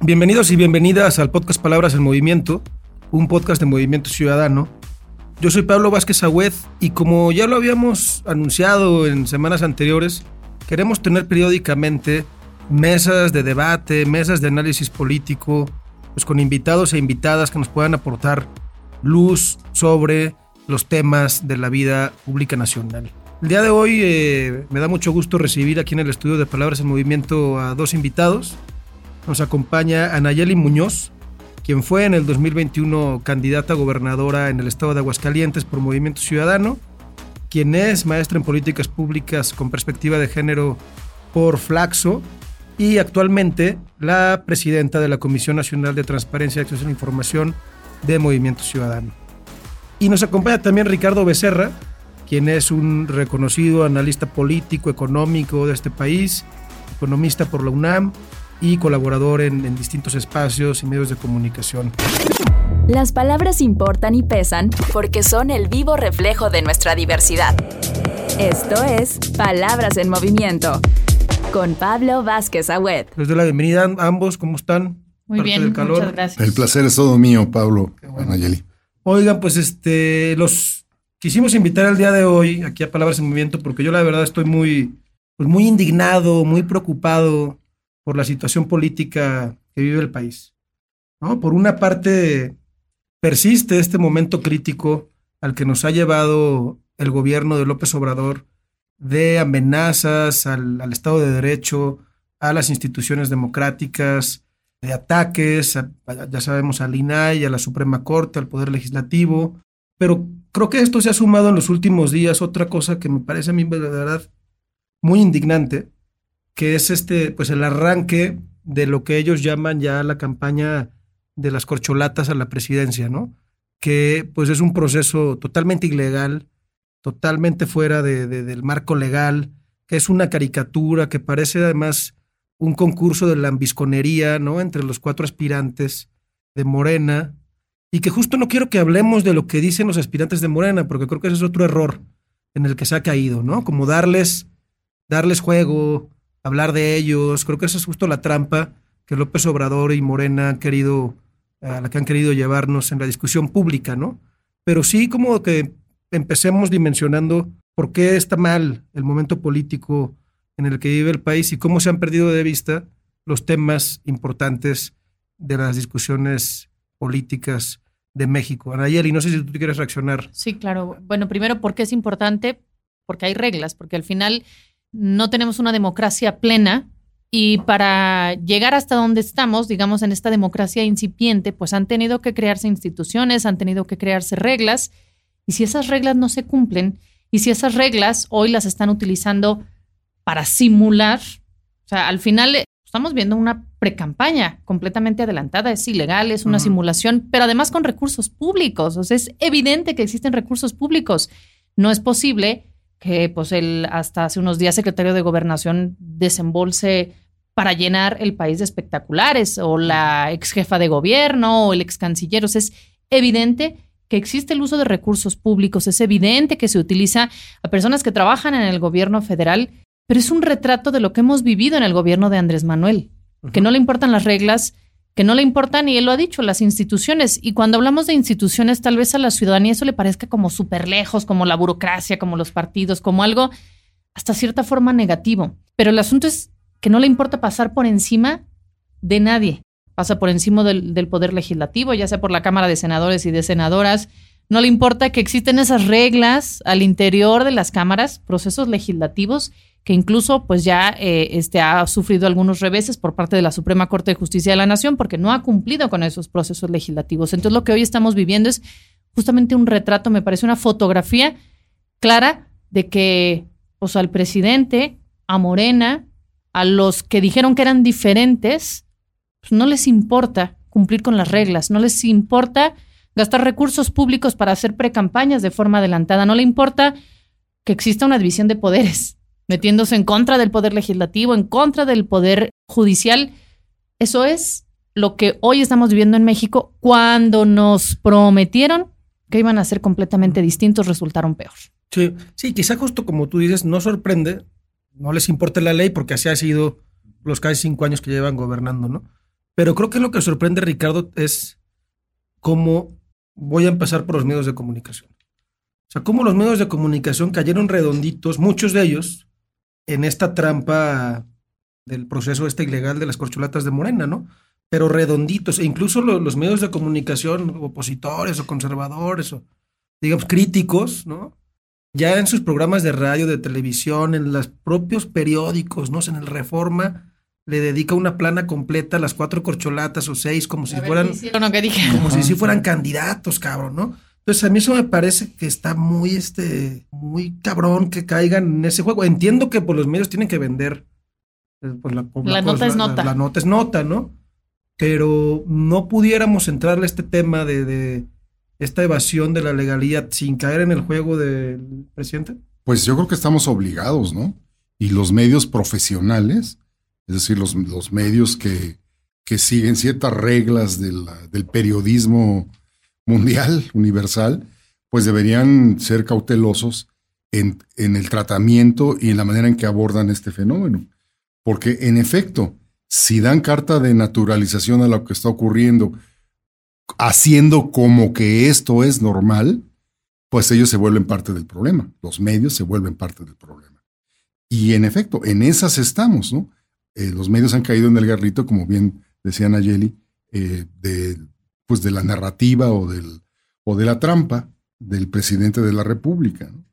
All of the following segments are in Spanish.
Bienvenidos y bienvenidas al podcast Palabras en Movimiento, un podcast de Movimiento Ciudadano. Yo soy Pablo Vázquez Agüed y como ya lo habíamos anunciado en semanas anteriores, queremos tener periódicamente mesas de debate, mesas de análisis político, pues con invitados e invitadas que nos puedan aportar luz sobre los temas de la vida pública nacional. El día de hoy eh, me da mucho gusto recibir aquí en el estudio de Palabras en Movimiento a dos invitados. Nos acompaña Anayeli Muñoz, quien fue en el 2021 candidata a gobernadora en el estado de Aguascalientes por Movimiento Ciudadano, quien es maestra en políticas públicas con perspectiva de género por Flaxo y actualmente la presidenta de la Comisión Nacional de Transparencia y Acceso a la Información de Movimiento Ciudadano. Y nos acompaña también Ricardo Becerra, quien es un reconocido analista político, económico de este país, economista por la UNAM y colaborador en, distintos espacios y medios de comunicación. Las palabras importan y pesan porque son el vivo reflejo de nuestra diversidad. Esto es Palabras en Movimiento con Pablo Vázquez Agüed. Les doy la bienvenida a ambos, ¿cómo están? Muy bien, muchas gracias. El placer es todo mío, Pablo, bueno. Anayeli. Oigan, pues este, los quisimos invitar el día de hoy aquí a Palabras en Movimiento porque yo la verdad estoy muy, pues muy indignado, muy preocupado por la situación política que vive el país. ¿no? Por una parte, persiste este momento crítico al que nos ha llevado el gobierno de López Obrador de amenazas al, Estado de Derecho, a las instituciones democráticas, de ataques, ya sabemos, al INAI, a la Suprema Corte, al Poder Legislativo. Pero creo que esto se ha sumado en los últimos días otra cosa que me parece a mí de verdad muy indignante, que es este, pues el arranque de lo que ellos llaman ya la campaña de las corcholatas a la presidencia, ¿no? Que pues es un proceso totalmente ilegal, totalmente fuera de, del marco legal, que es una caricatura, que parece además un concurso de lambisconería, ¿no? Entre los cuatro aspirantes de Morena, y que justo no quiero que hablemos de lo que dicen los aspirantes de Morena, porque creo que ese es otro error en el que se ha caído, ¿no? Como darles, darles juego, hablar de ellos. Creo que esa es justo la trampa que López Obrador y Morena han querido, la que han querido llevarnos en la discusión pública, ¿no? Pero sí como que empecemos dimensionando por qué está mal el momento político en el que vive el país y cómo se han perdido de vista los temas importantes de las discusiones políticas de México. Anayeli, no sé si tú quieres reaccionar. Sí, claro. Bueno, primero, ¿por qué es importante? Porque hay reglas, porque al final no tenemos una democracia plena y para llegar hasta donde estamos, digamos, en esta democracia incipiente, pues han tenido que crearse instituciones, han tenido que crearse reglas, y si esas reglas no se cumplen, y si esas reglas hoy las están utilizando para simular, o sea, al final eh, estamos viendo una precampaña completamente adelantada, es ilegal, es una simulación, pero además con recursos públicos, o sea, es evidente que existen recursos públicos. No es posible que pues el hasta hace unos días secretario de gobernación desembolse para llenar el país de espectaculares o la ex jefa de gobierno o el ex canciller. O sea, es evidente que existe el uso de recursos públicos, es evidente que se utiliza a personas que trabajan en el gobierno federal, pero es un retrato de lo que hemos vivido en el gobierno de Andrés Manuel, que no le importan las reglas, que no le importan, y él lo ha dicho, las instituciones. Y cuando hablamos de instituciones, tal vez a la ciudadanía eso le parezca como súper lejos, como la burocracia, como los partidos, como algo hasta cierta forma negativo. Pero el asunto es que no le importa pasar por encima de nadie. Pasa por encima del, del poder legislativo, ya sea por la Cámara de Senadores y de Senadoras, no le importa que existen esas reglas al interior de las cámaras, procesos legislativos, que incluso pues ya eh, este, ha sufrido algunos reveses por parte de la Suprema Corte de Justicia de la Nación porque no ha cumplido con esos procesos legislativos. Entonces lo que hoy estamos viviendo es justamente un retrato, me parece una fotografía clara de que pues, al presidente, a Morena, a los que dijeron que eran diferentes, pues, no les importa cumplir con las reglas, no les importa gastar recursos públicos para hacer precampañas de forma adelantada. No le importa que exista una división de poderes, metiéndose en contra del poder legislativo, en contra del poder judicial. Eso es lo que hoy estamos viviendo en México cuando nos prometieron que iban a ser completamente distintos, resultaron peor. Sí, sí, quizá justo como tú dices, no sorprende, no les importa la ley porque así ha sido los casi cinco años que llevan gobernando, ¿no? Pero creo que lo que sorprende, Ricardo, es cómo voy a empezar por los medios de comunicación. O sea, cómo los medios de comunicación cayeron redonditos, muchos de ellos, en esta trampa del proceso este ilegal de las corcholatas de Morena, ¿no? Pero redonditos, e incluso los, los medios de comunicación opositores o conservadores o, digamos, críticos, ¿no? Ya en sus programas de radio, de televisión, en los propios periódicos, ¿no? En el Reforma le dedica una plana completa a las cuatro corcholatas o seis, como si fueran, No, que dije. como si sí fueran candidatos, cabrón, ¿no? Entonces a mí eso me parece que está muy, este, muy cabrón que caigan en ese juego. Entiendo que por los medios tienen que vender. eh, pues, la, La nota es nota. La, nota es nota, ¿no? Pero no pudiéramos entrarle a este tema de, de esta evasión de la legalidad sin caer en el juego del presidente. Pues yo creo que estamos obligados, ¿no? Y los medios profesionales, es decir, los, los medios que, que siguen ciertas reglas del, del periodismo mundial, universal, pues deberían ser cautelosos en, en el tratamiento y en la manera en que abordan este fenómeno. Porque en efecto, si dan carta de naturalización a lo que está ocurriendo, haciendo como que esto es normal, pues ellos se vuelven parte del problema. Los medios se vuelven parte del problema. Y en efecto, en esas estamos, ¿no? Eh, los medios han caído en el garrito, como bien decía Nayeli, eh, de, pues de la narrativa o, del, o de la trampa del presidente de la República, ¿no?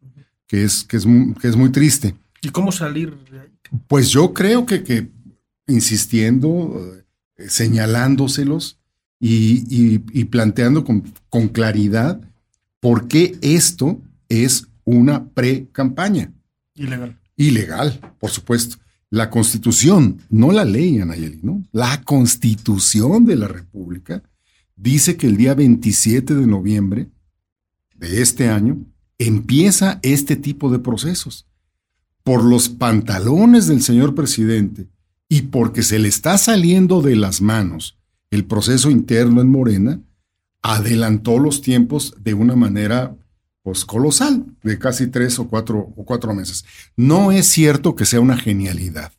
que, es, que, es, que es muy triste. ¿Y cómo salir de ahí? Pues yo creo que, que insistiendo, eh, señalándoselos y, y- y planteando con, con claridad por qué esto es una pre-campaña. Ilegal. Ilegal, por supuesto. La constitución, no la ley, Anayeli, ¿no? La constitución de la República dice que el día 27 de noviembre de este año empieza este tipo de procesos. Por los pantalones del señor presidente y porque se le está saliendo de las manos el proceso interno en Morena, adelantó los tiempos de una manera pues colosal, de casi tres o cuatro, o cuatro meses. No es cierto que sea una genialidad.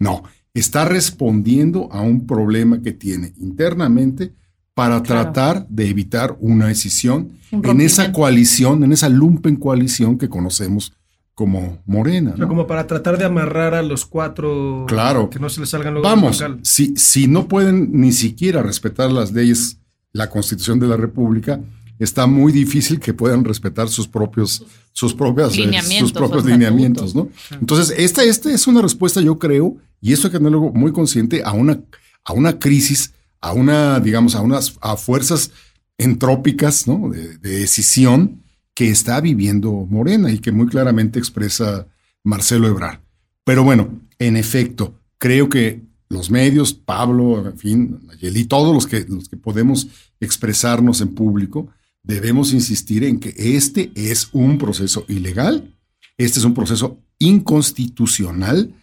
No, está respondiendo a un problema que tiene internamente para Claro. tratar de evitar una decisión Un en esa coalición, en esa lumpen coalición que conocemos como Morena. Como para tratar de amarrar a los cuatro. Claro. Que no se les salgan luego Vamos, si, si no pueden ni siquiera respetar las leyes, la constitución de la República, está muy difícil que puedan respetar sus propios, sus propias, eh, Lineamientos sus propios lineamientos, ¿no? Entonces, esta, esta es una respuesta, yo creo, y esto hay que tenerlo muy consciente, a una, a una crisis, a una, digamos, a unas a fuerzas entrópicas, ¿no? De, de decisión que está viviendo Morena y que muy claramente expresa Marcelo Ebrard. Pero bueno, en efecto, creo que los medios, Pablo, en fin, Nayeli, todos los que, los que podemos expresarnos en público, debemos insistir en que este es un proceso ilegal, este es un proceso inconstitucional,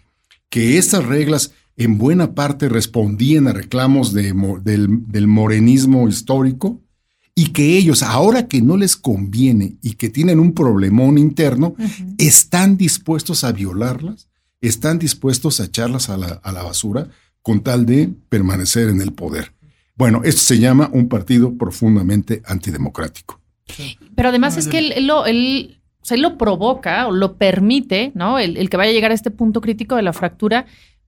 que estas reglas en buena parte respondían a reclamos de mo- del, del morenismo histórico y que ellos, ahora que no les conviene y que tienen un problemón interno, están dispuestos a violarlas, están dispuestos a echarlas a la, a la basura con tal de permanecer en el poder. Bueno, esto se llama un partido profundamente antidemocrático. Pero además es que él, él lo, él, o sea, él lo provoca o lo permite, ¿no? El, el que vaya a llegar a este punto crítico de la fractura,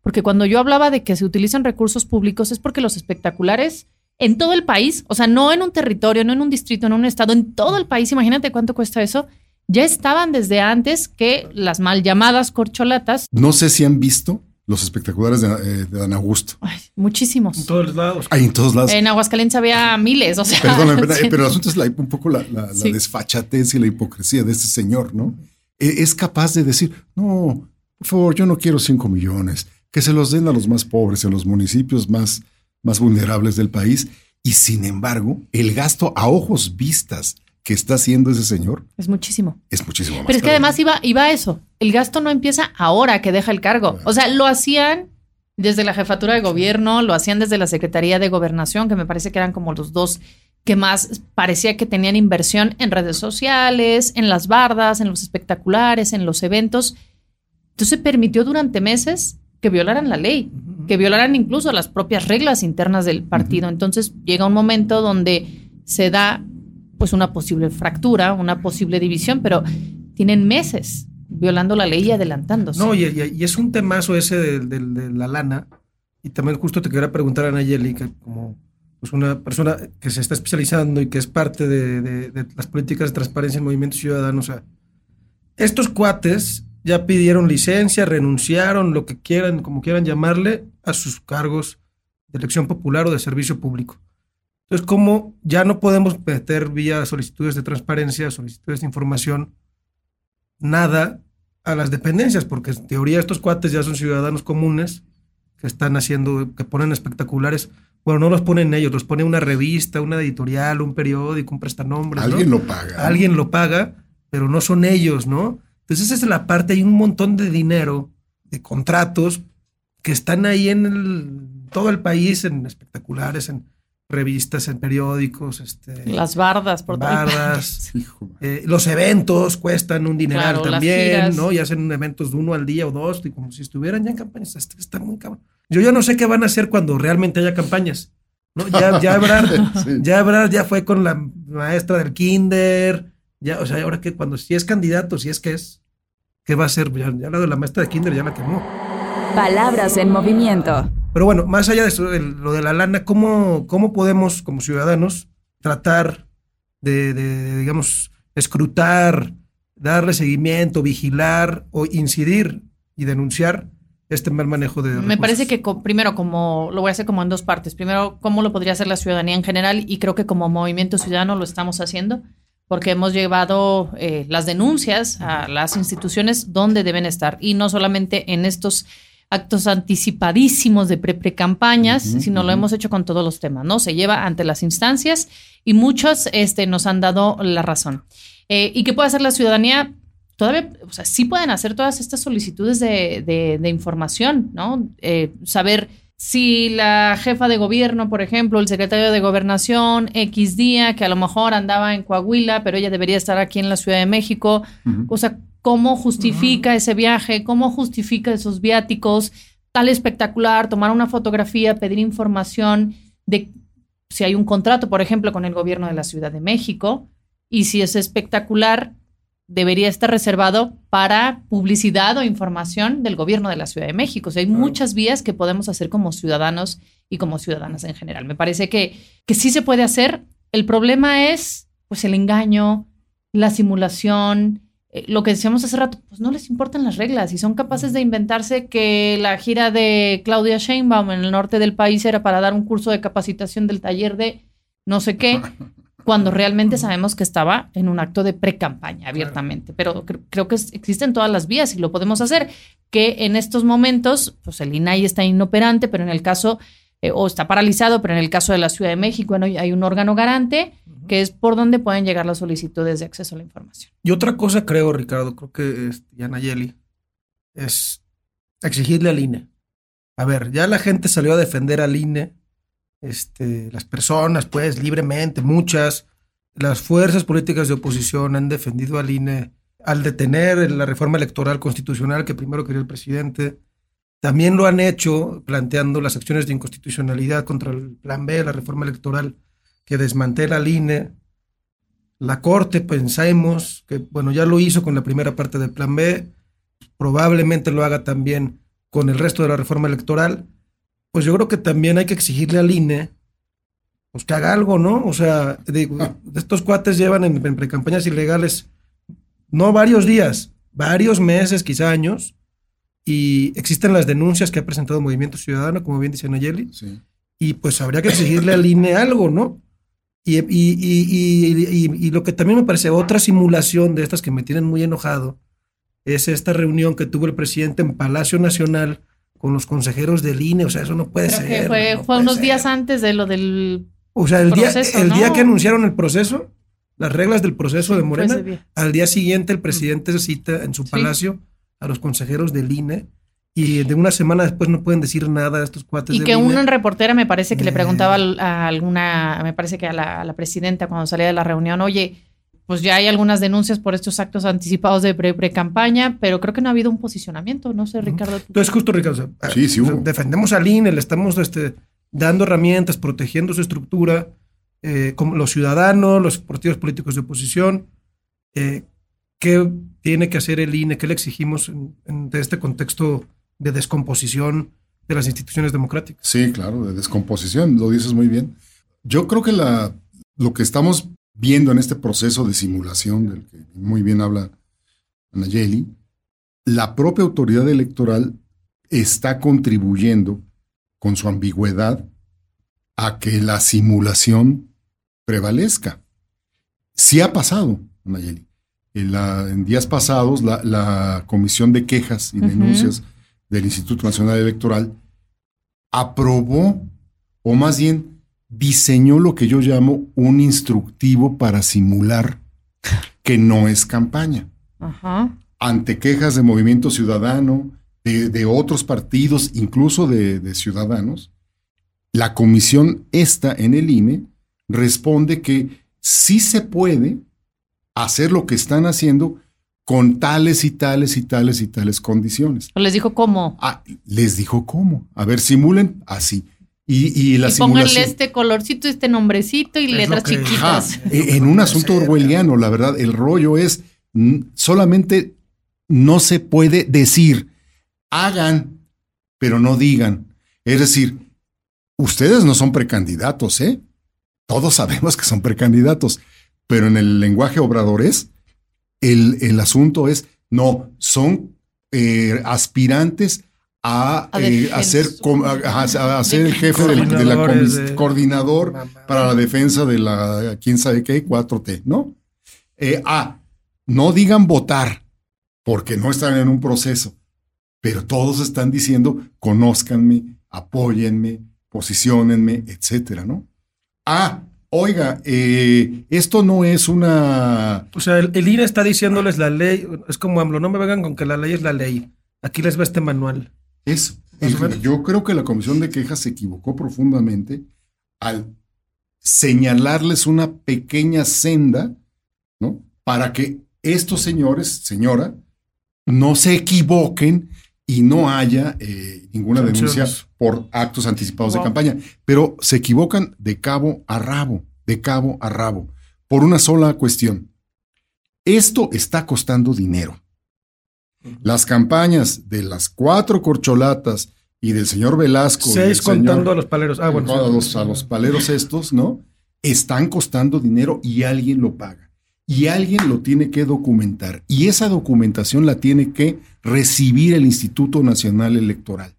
porque cuando yo hablaba de que se utilizan recursos públicos es porque los espectaculares en todo el país, o sea, no en un territorio, no en un distrito, no en un estado, en todo el país, imagínate cuánto cuesta eso, ya estaban desde antes que las mal llamadas corcholatas, No sé si han visto los espectaculares de, eh, de Dan Augusto. ay, muchísimos. En todos lados. Hay en todos lados. En Aguascalientes había miles, o sea. Perdón, pero, sí. pero el asunto es la- un poco la, la- la Sí. desfachatez y la hipocresía de este señor, ¿no? E- Es capaz de decir, no, por favor, yo no quiero cinco millones, que se los den a los más pobres, en los municipios más, más vulnerables del país. Y sin embargo, el gasto a ojos vistas que está haciendo ese señor Es muchísimo. es muchísimo más. Pero es que además iba, iba a eso. El gasto no empieza ahora que deja el cargo. O sea, lo hacían desde la jefatura de gobierno, lo hacían desde la Secretaría de Gobernación, que me parece que eran como los dos que más parecía que tenían inversión en redes sociales, en las bardas, en los espectaculares, en los eventos. Entonces permitió durante meses que violaran la ley. que violaran incluso las propias reglas internas del partido. Entonces llega un momento donde se da pues una posible fractura, una posible división, pero tienen meses violando la ley y adelantándose. No, y, es un temazo ese de, la lana. Y también justo te quería preguntar a Nayeli, que como pues una persona que se está especializando y que es parte de, las políticas de transparencia en Movimiento Ciudadano, o sea, estos cuates ya pidieron licencia, renunciaron, lo que quieran, como quieran llamarle, a sus cargos de elección popular o de servicio público. Entonces, como ya no podemos meter vía solicitudes de transparencia, solicitudes de información, nada a las dependencias, porque en teoría estos cuates ya son ciudadanos comunes que están haciendo, que ponen espectaculares. Bueno, no los ponen ellos, los pone una revista, una editorial, un periódico, un prestanombre. Alguien lo paga. Alguien lo paga, pero no son ellos, ¿no? Entonces esa es la parte, hay un montón de dinero, de contratos que están ahí en todo el país, en espectaculares, en revistas, en periódicos. Este, las bardas, por bardas. Eh, los eventos cuestan un dineral también, ¿no? Y hacen eventos de uno al día o dos, y como si estuvieran ya en campañas. Está muy cabrón. Yo ya no sé qué van a hacer cuando realmente haya campañas. ¿no? Ya, ya ya ya fue con la maestra del kinder, ya, o sea, ahora que cuando si es candidato, si es que es, ¿qué va a hacer? Ya, la de la maestra de kinder ya la quemó. Palabras en movimiento. Pero bueno, más allá de eso, lo de la lana, ¿cómo, cómo podemos como ciudadanos tratar de, digamos, escrutar, darle seguimiento, vigilar o incidir y denunciar este mal manejo de... Me parece que primero, como lo voy a hacer como en dos partes. Primero, cómo lo podría hacer la ciudadanía en general y creo que como movimiento ciudadano lo estamos haciendo porque hemos llevado eh, las denuncias a las instituciones donde deben estar y no solamente en estos actos anticipadísimos de pre-campañas, sino lo hemos hecho con todos los temas, ¿no? Se lleva ante las instancias y muchos este, nos han dado la razón. Eh, ¿Y qué puede hacer la ciudadanía? Todavía, o sea, sí pueden hacer todas estas solicitudes de, de, información, ¿no? Eh, saber si la jefa de gobierno, por ejemplo, el secretario de gobernación, X día, que a lo mejor andaba en Coahuila, pero ella debería estar aquí en la Ciudad de México, o sea, ¿cómo justifica ese viaje? ¿Cómo justifica esos viáticos? Tal espectacular, tomar una fotografía, pedir información de si hay un contrato, por ejemplo, con el gobierno de la Ciudad de México, y si es espectacular, debería estar reservado para publicidad o información del gobierno de la Ciudad de México. O sea, hay muchas vías que podemos hacer como ciudadanos y como ciudadanas en general. Me parece que, que sí se puede hacer. El problema es pues el engaño, la simulación, eh, lo que decíamos hace rato, pues no les importan las reglas y son capaces de inventarse que la gira de Claudia Sheinbaum en el norte del país era para dar un curso de capacitación del taller de no sé qué. cuando realmente sabemos que estaba en un acto de pre-campaña abiertamente. Pero creo que existen todas las vías y lo podemos hacer, que en estos momentos, pues el INAI está inoperante, pero en el caso, eh, o está paralizado, pero en el caso de la Ciudad de México bueno, hay un órgano garante que es por donde pueden llegar las solicitudes de acceso a la información. Y otra cosa creo, Ricardo, creo que es, Yanayeli, es exigirle al INE. A ver, ya la gente salió a defender al INE este, las personas, pues, libremente, muchas, las fuerzas políticas de oposición han defendido al INE al detener la reforma electoral constitucional que primero quería el presidente. También lo han hecho planteando las acciones de inconstitucionalidad contra el Plan B, la reforma electoral que desmantela al INE. La Corte, pensemos que, bueno, ya lo hizo con la primera parte del Plan B, probablemente lo haga también con el resto de la reforma electoral pues yo creo que también hay que exigirle al INE pues que haga algo, ¿no? O sea, estos cuates llevan en, en precampañas ilegales no varios días, varios meses, quizá años, y existen las denuncias que ha presentado Movimiento Ciudadano, como bien dice Nayeli, y pues habría que exigirle al INE algo, ¿no? Y, y, lo que también me parece otra simulación de estas que me tienen muy enojado es esta reunión que tuvo el presidente en Palacio Nacional con los consejeros del INE, o sea, eso no puede ser. fue, fue unos días antes de lo del O sea, el día el día que anunciaron el proceso, las reglas del proceso de Morena, al día siguiente el presidente se cita en su palacio a los consejeros del INE y de una semana después no pueden decir nada a estos cuates. Y que una reportera me parece que le preguntaba a alguna, me parece que a la, a la presidenta cuando salía de la reunión, oye, pues ya hay algunas denuncias por estos actos anticipados de pre-campaña, pero creo que no ha habido un posicionamiento, no sé, Ricardo. Entonces, justo, Ricardo, sí, sí defendemos al INE, le estamos este, dando herramientas, protegiendo su estructura, eh, como los ciudadanos, los partidos políticos de oposición. Eh, ¿Qué tiene que hacer el INE? ¿Qué le exigimos en, en este contexto de descomposición de las instituciones democráticas? Sí, claro, de descomposición, lo dices muy bien. Yo creo que la, lo que estamos viendo en este proceso de simulación del que muy bien habla Nayeli, la propia autoridad electoral está contribuyendo con su ambigüedad a que la simulación prevalezca. Sí ha pasado, Nayeli. En, días pasados, la, Comisión de Quejas y Denuncias del Instituto Nacional Electoral aprobó, o más bien diseñó lo que yo llamo un instructivo para simular que no es campaña. Ante quejas de movimiento ciudadano, de, otros partidos, incluso de, ciudadanos, la comisión esta en el INE responde que sí se puede hacer lo que están haciendo con tales y tales y tales y tales condiciones. ¿Les dijo cómo? Ah, les dijo cómo. A ver, simulen así. Y, y la y pónganle este colorcito, este nombrecito y letras chiquitas. E, en un asunto orwelliano, la verdad, el rollo es solamente no se puede decir, hagan, pero no digan. Es decir, ustedes no son precandidatos, ¿eh? Todos sabemos que son precandidatos, pero en el lenguaje obradores, el, el asunto es, no, son eh, aspirantes a, ser, a, ser el jefe de la coordinador para la defensa de la quién sabe qué 4T, ¿no? Eh, a, no digan votar porque no están en un proceso, pero todos están diciendo conózcanme, apóyenme, posicionenme, etcétera, ¿no? A, oiga, eh, esto no es una... O sea, el, el INE está diciéndoles la ley, es como AMLO, no me vengan con que la ley es la ley. Aquí les va este manual. Eso. Yo creo que la Comisión de Quejas se equivocó profundamente al señalarles una pequeña senda, ¿no? Para que estos señores, señora, no se equivoquen y no haya eh, ninguna denuncia por actos anticipados de campaña. Pero se equivocan de cabo a rabo, de cabo a rabo, por una sola cuestión. Esto está costando dinero. Las campañas de las cuatro corcholatas y del señor Velasco. Seis contando a los paleros. Ah, bueno. A los, a los paleros estos, ¿no? Están costando dinero y alguien lo paga. Y alguien lo tiene que documentar. Y esa documentación la tiene que recibir el Instituto Nacional Electoral.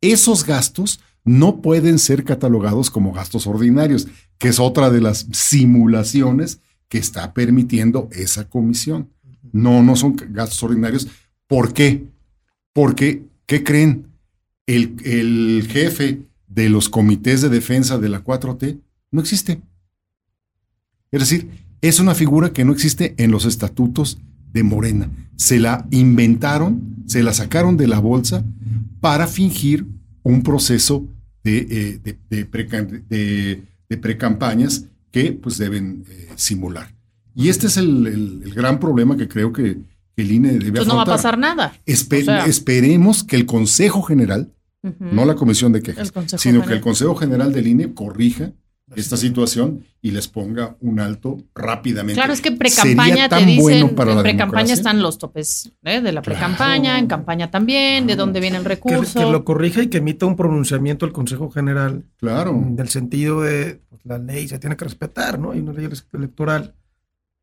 Esos gastos no pueden ser catalogados como gastos ordinarios, que es otra de las simulaciones que está permitiendo esa comisión. No, no son gastos ordinarios. ¿Por qué? Porque, ¿qué creen? El, el jefe de los comités de defensa de la 4T no existe. Es decir, es una figura que no existe en los estatutos de Morena. Se la inventaron, se la sacaron de la bolsa para fingir un proceso de, eh, de, precampañas que pues deben eh, simular. Y este es el, gran problema que creo que, el INE debe pues no va a pasar nada. Esperemos que el Consejo General, no la Comisión de Quejas, sino que el Consejo General del INE corrija esta situación y les ponga un alto rápidamente. Claro, es que pre-campaña te dicen, bueno en pre-campaña están los topes ¿eh? de la pre-campaña, en campaña también, de dónde viene el recurso. Que, lo corrija y que emita un pronunciamiento el Consejo General. Claro. Del sentido de pues, la ley se tiene que respetar, ¿no? Hay una ley electoral.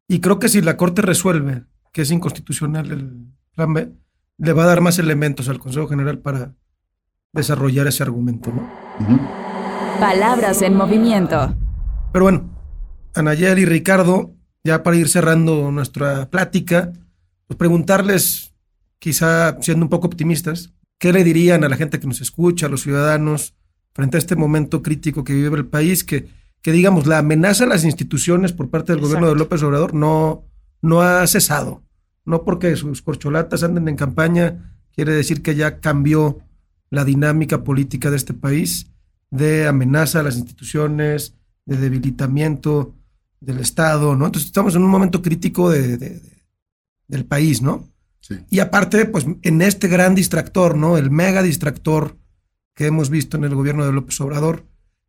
Y creo que si la Corte resuelve que es inconstitucional el plan B, le va a dar más elementos al Consejo General para desarrollar ese argumento, ¿no? Palabras en movimiento. Pero bueno, Anayel y Ricardo, ya para ir cerrando nuestra plática, pues preguntarles, quizá siendo un poco optimistas, ¿qué le dirían a la gente que nos escucha, a los ciudadanos, frente a este momento crítico que vive el país, que que digamos, la amenaza a las instituciones por parte del gobierno de López Obrador no, no ha cesado. No porque sus corcholatas anden en campaña, quiere decir que ya cambió la dinámica política de este país de amenaza a las instituciones, de debilitamiento del Estado, ¿no? Entonces estamos en un momento crítico de, de, del país, ¿no? Sí. Y aparte, pues en este gran distractor, ¿no? El mega distractor que hemos visto en el gobierno de López Obrador,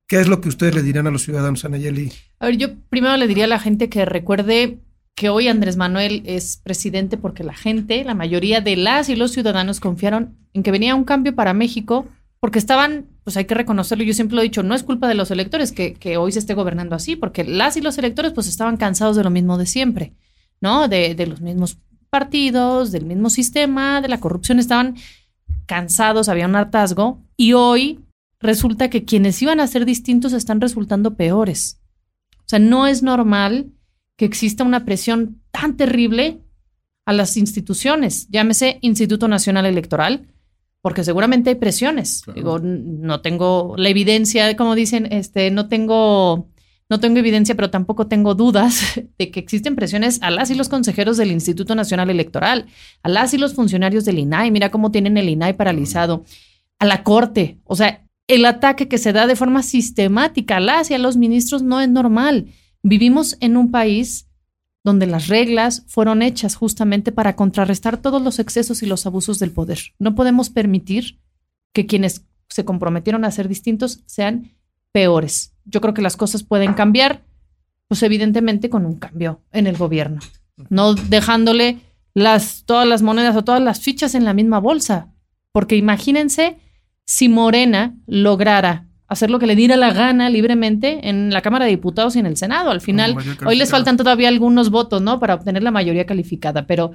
¿qué es lo que ustedes le dirían a los ciudadanos, Anayeli? A ver, yo primero le diría a la gente que recuerde que hoy Andrés Manuel es presidente porque la gente, la mayoría de las y los ciudadanos confiaron en que venía un cambio para México porque estaban, pues hay que reconocerlo, yo siempre lo he dicho, no es culpa de los electores que, que hoy se esté gobernando así, porque las y los electores pues estaban cansados de lo mismo de siempre, ¿no? De, de los mismos partidos, del mismo sistema, de la corrupción, estaban cansados, había un hartazgo, y hoy resulta que quienes iban a ser distintos están resultando peores. O sea, no es normal que exista una presión tan terrible a las instituciones, llámese Instituto Nacional Electoral, porque seguramente hay presiones. Claro. Digo, no tengo la evidencia, como dicen, este, no tengo, no tengo evidencia, pero tampoco tengo dudas de que existen presiones a las y los consejeros del Instituto Nacional Electoral, a las y los funcionarios del INAI. Mira cómo tienen el INAI paralizado, a la corte. O sea, el ataque que se da de forma sistemática a las y a los ministros no es normal. Vivimos en un país donde las reglas fueron hechas justamente para contrarrestar todos los excesos y los abusos del poder. No podemos permitir que quienes se comprometieron a ser distintos sean peores. Yo creo que las cosas pueden cambiar, pues evidentemente con un cambio en el gobierno, no dejándole las, todas las monedas o todas las fichas en la misma bolsa. Porque imagínense si Morena lograra hacer lo que le diera la gana libremente en la Cámara de Diputados y en el Senado. Al final, hoy les faltan todavía algunos votos, ¿no? Para obtener la mayoría calificada, pero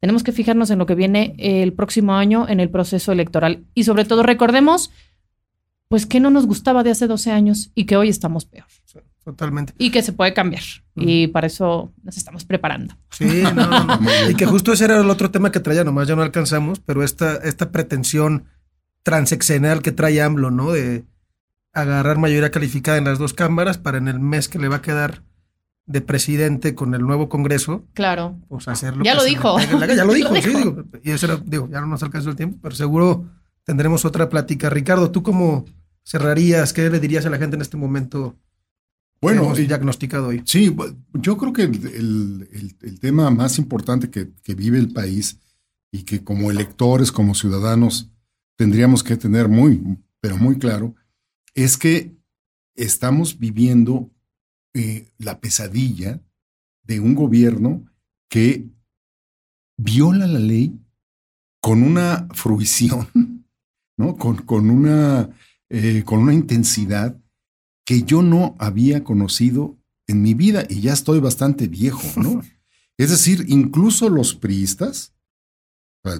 tenemos que fijarnos en lo que viene el próximo año en el proceso electoral. Y sobre todo recordemos, pues, que no nos gustaba de hace 12 años y que hoy estamos peor. Totalmente. Y que se puede cambiar. Y para eso nos estamos preparando. Sí, no, no, no. Y que justo ese era el otro tema que traía, nomás ya no alcanzamos, pero esta, esta pretensión transexenal que trae AMLO, ¿no? De agarrar mayoría calificada en las dos cámaras para en el mes que le va a quedar de presidente con el nuevo Congreso, Claro. pues hacerlo. Ya lo dijo. la. Ya lo dijo, lo sí, dijo. digo. Y eso era, digo, ya no nos alcanzó el tiempo, pero seguro tendremos otra plática. Ricardo, ¿tú cómo cerrarías? ¿Qué le dirías a la gente en este momento? Bueno, y- diagnosticado hoy. Sí, yo creo que el, el- el- el tema más importante que, que vive el país y que como electores, como ciudadanos, tendríamos que tener muy, pero muy claro, es que estamos viviendo eh, la pesadilla de un gobierno que viola la ley con una fruición, ¿no? Con, con una, eh, con una intensidad que yo no había conocido en mi vida y ya estoy bastante viejo, ¿no? Es decir, incluso los priistas,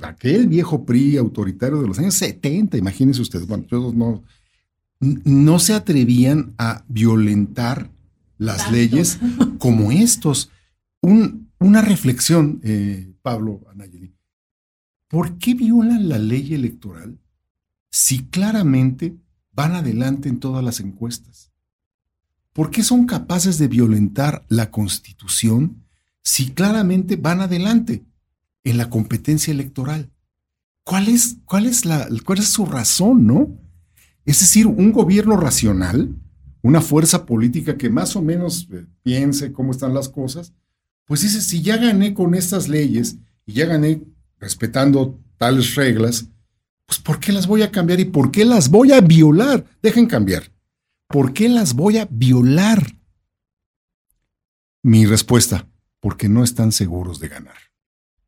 aquel viejo PRI autoritario de los años 70, imagínense ustedes, bueno, no, no se atrevían a violentar las Tanto. leyes como estos. Un- una reflexión, eh, Pablo Anayeli. ¿Por qué violan la ley electoral si claramente van adelante en todas las encuestas? ¿Por qué son capaces de violentar la constitución si claramente van adelante en la competencia electoral? ¿Cuál es, cuál es, la, cuál es su razón, no? Es decir, un gobierno racional, una fuerza política que más o menos eh, piense cómo están las cosas, pues dice, si ya gané con estas leyes y ya gané respetando tales reglas, pues ¿por qué las voy a cambiar y por qué las voy a violar? Dejen cambiar. ¿Por qué las voy a violar? Mi respuesta, porque no están seguros de ganar.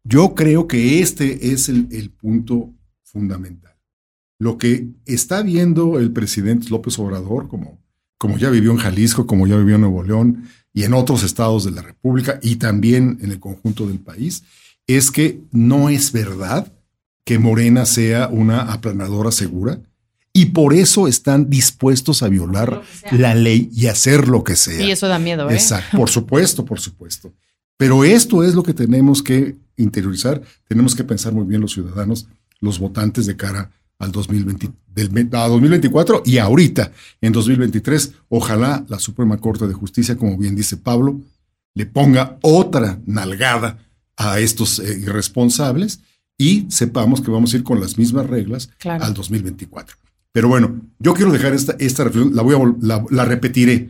Yo creo que este es el, el punto fundamental. Lo que está viendo el presidente López Obrador, como, como ya vivió en Jalisco, como ya vivió en Nuevo León y en otros estados de la República y también en el conjunto del país, es que no es verdad que Morena sea una aplanadora segura y por eso están dispuestos a violar la ley y hacer lo que sea. Y eso da miedo, ¿eh? Exacto, por supuesto, por supuesto. Pero esto es lo que tenemos que interiorizar, tenemos que pensar muy bien los ciudadanos, los votantes de cara al 2020, del, a 2024 y ahorita, en 2023. Ojalá la Suprema Corte de Justicia, como bien dice Pablo, le ponga otra nalgada a estos eh, irresponsables y sepamos que vamos a ir con las mismas reglas Claro. al 2024. Pero bueno, yo quiero dejar esta, esta reflexión, la, voy a, la, la repetiré.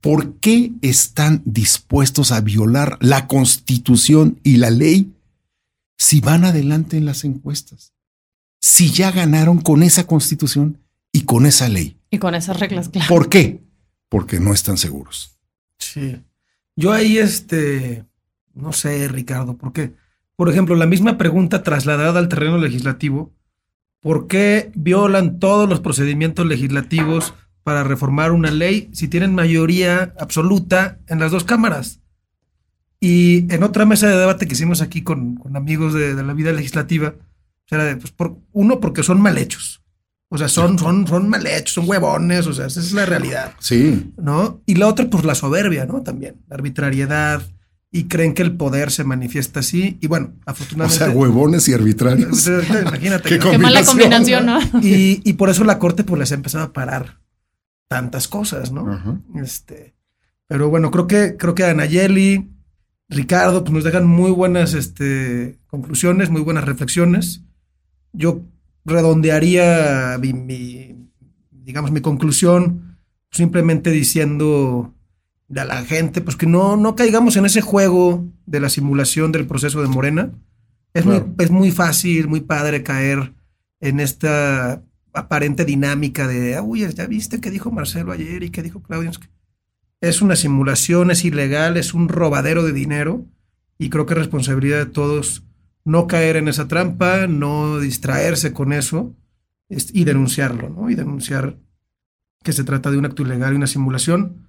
¿Por qué están dispuestos a violar la constitución y la ley si van adelante en las encuestas? Si ya ganaron con esa constitución y con esa ley. Y con esas reglas, claro. ¿Por qué? Porque no están seguros. Sí. Yo ahí, este, no sé, Ricardo, ¿por qué? Por ejemplo, la misma pregunta trasladada al terreno legislativo, ¿por qué violan todos los procedimientos legislativos para reformar una ley si tienen mayoría absoluta en las dos cámaras? Y en otra mesa de debate que hicimos aquí con, con amigos de, de, la vida legislativa, era de, pues por, uno, porque son mal hechos. O sea, son, son, son mal hechos, son huevones, o sea, esa es la realidad. Sí. ¿No? Y la otra, pues la soberbia, ¿no? También, la arbitrariedad, y creen que el poder se manifiesta así. Y bueno, afortunadamente. O sea, huevones y arbitrarios. Imagínate. Qué, Qué mala combinación, ¿no? Y, y, por eso la corte pues les ha empezado a parar tantas cosas, ¿no? Uh -huh. Este, pero bueno, creo que, creo que Anayeli, Ricardo, pues nos dejan muy buenas este, conclusiones, muy buenas reflexiones. Yo redondearía mi, mi digamos, mi conclusión simplemente diciendo a la gente, pues que no, no caigamos en ese juego de la simulación del proceso de Morena. Es, claro. muy, es muy fácil, muy padre caer en esta aparente dinámica de, uy, ya viste qué dijo Marcelo ayer y qué dijo Claudio. Es una simulación, es ilegal, es un robadero de dinero y creo que es responsabilidad de todos no caer en esa trampa, no distraerse con eso y denunciarlo, ¿no? Y denunciar que se trata de un acto ilegal y una simulación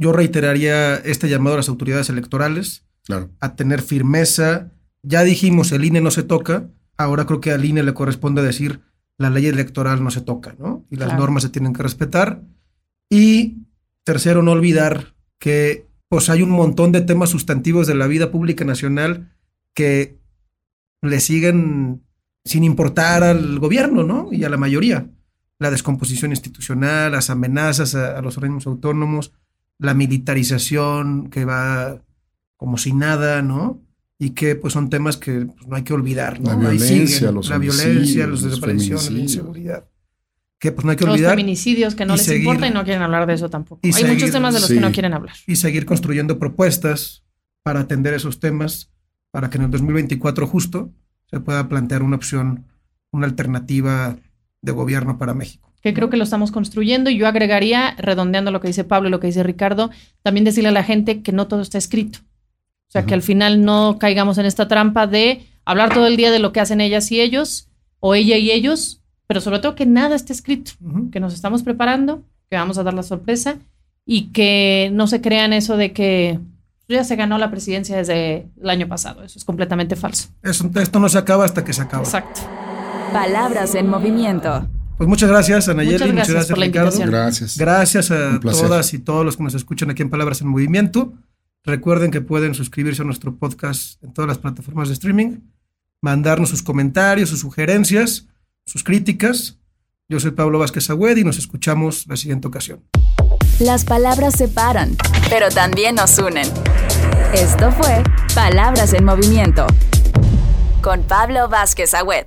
yo reiteraría este llamado a las autoridades electorales claro. a tener firmeza. Ya dijimos, el INE no se toca. Ahora creo que al INE le corresponde decir la ley electoral no se toca, ¿no? Y las claro. normas se tienen que respetar. Y tercero, no olvidar que pues hay un montón de temas sustantivos de la vida pública nacional que le siguen sin importar al gobierno, ¿no? Y a la mayoría. La descomposición institucional, las amenazas a, a los organismos autónomos, la militarización que va como si nada, ¿no? Y que pues son temas que pues, no hay que olvidar, ¿no? La violencia, los la violencia, los desapariciones, la inseguridad. Que pues no hay que olvidar. Los feminicidios que no les seguir, importa y no quieren hablar de eso tampoco. Hay seguir, muchos temas de los sí. que no quieren hablar. Y seguir construyendo propuestas para atender esos temas, para que en el 2024 justo se pueda plantear una opción, una alternativa de gobierno para México que creo que lo estamos construyendo y yo agregaría, redondeando lo que dice Pablo y lo que dice Ricardo, también decirle a la gente que no todo está escrito. O sea, uh -huh. que al final no caigamos en esta trampa de hablar todo el día de lo que hacen ellas y ellos, o ella y ellos, pero sobre todo que nada esté escrito, uh -huh. que nos estamos preparando, que vamos a dar la sorpresa y que no se crean eso de que ya se ganó la presidencia desde el año pasado. Eso es completamente falso. Eso, esto no se acaba hasta que se acaba. Exacto. Palabras en movimiento. Pues muchas gracias, Anayeli. Muchas gracias, muchas gracias por la Ricardo. invitación. Gracias. Gracias a todas y todos los que nos escuchan aquí en Palabras en Movimiento. Recuerden que pueden suscribirse a nuestro podcast en todas las plataformas de streaming, mandarnos sus comentarios, sus sugerencias, sus críticas. Yo soy Pablo Vázquez Agüed y nos escuchamos la siguiente ocasión. Las palabras separan, pero también nos unen. Esto fue Palabras en Movimiento con Pablo Vázquez Agüed.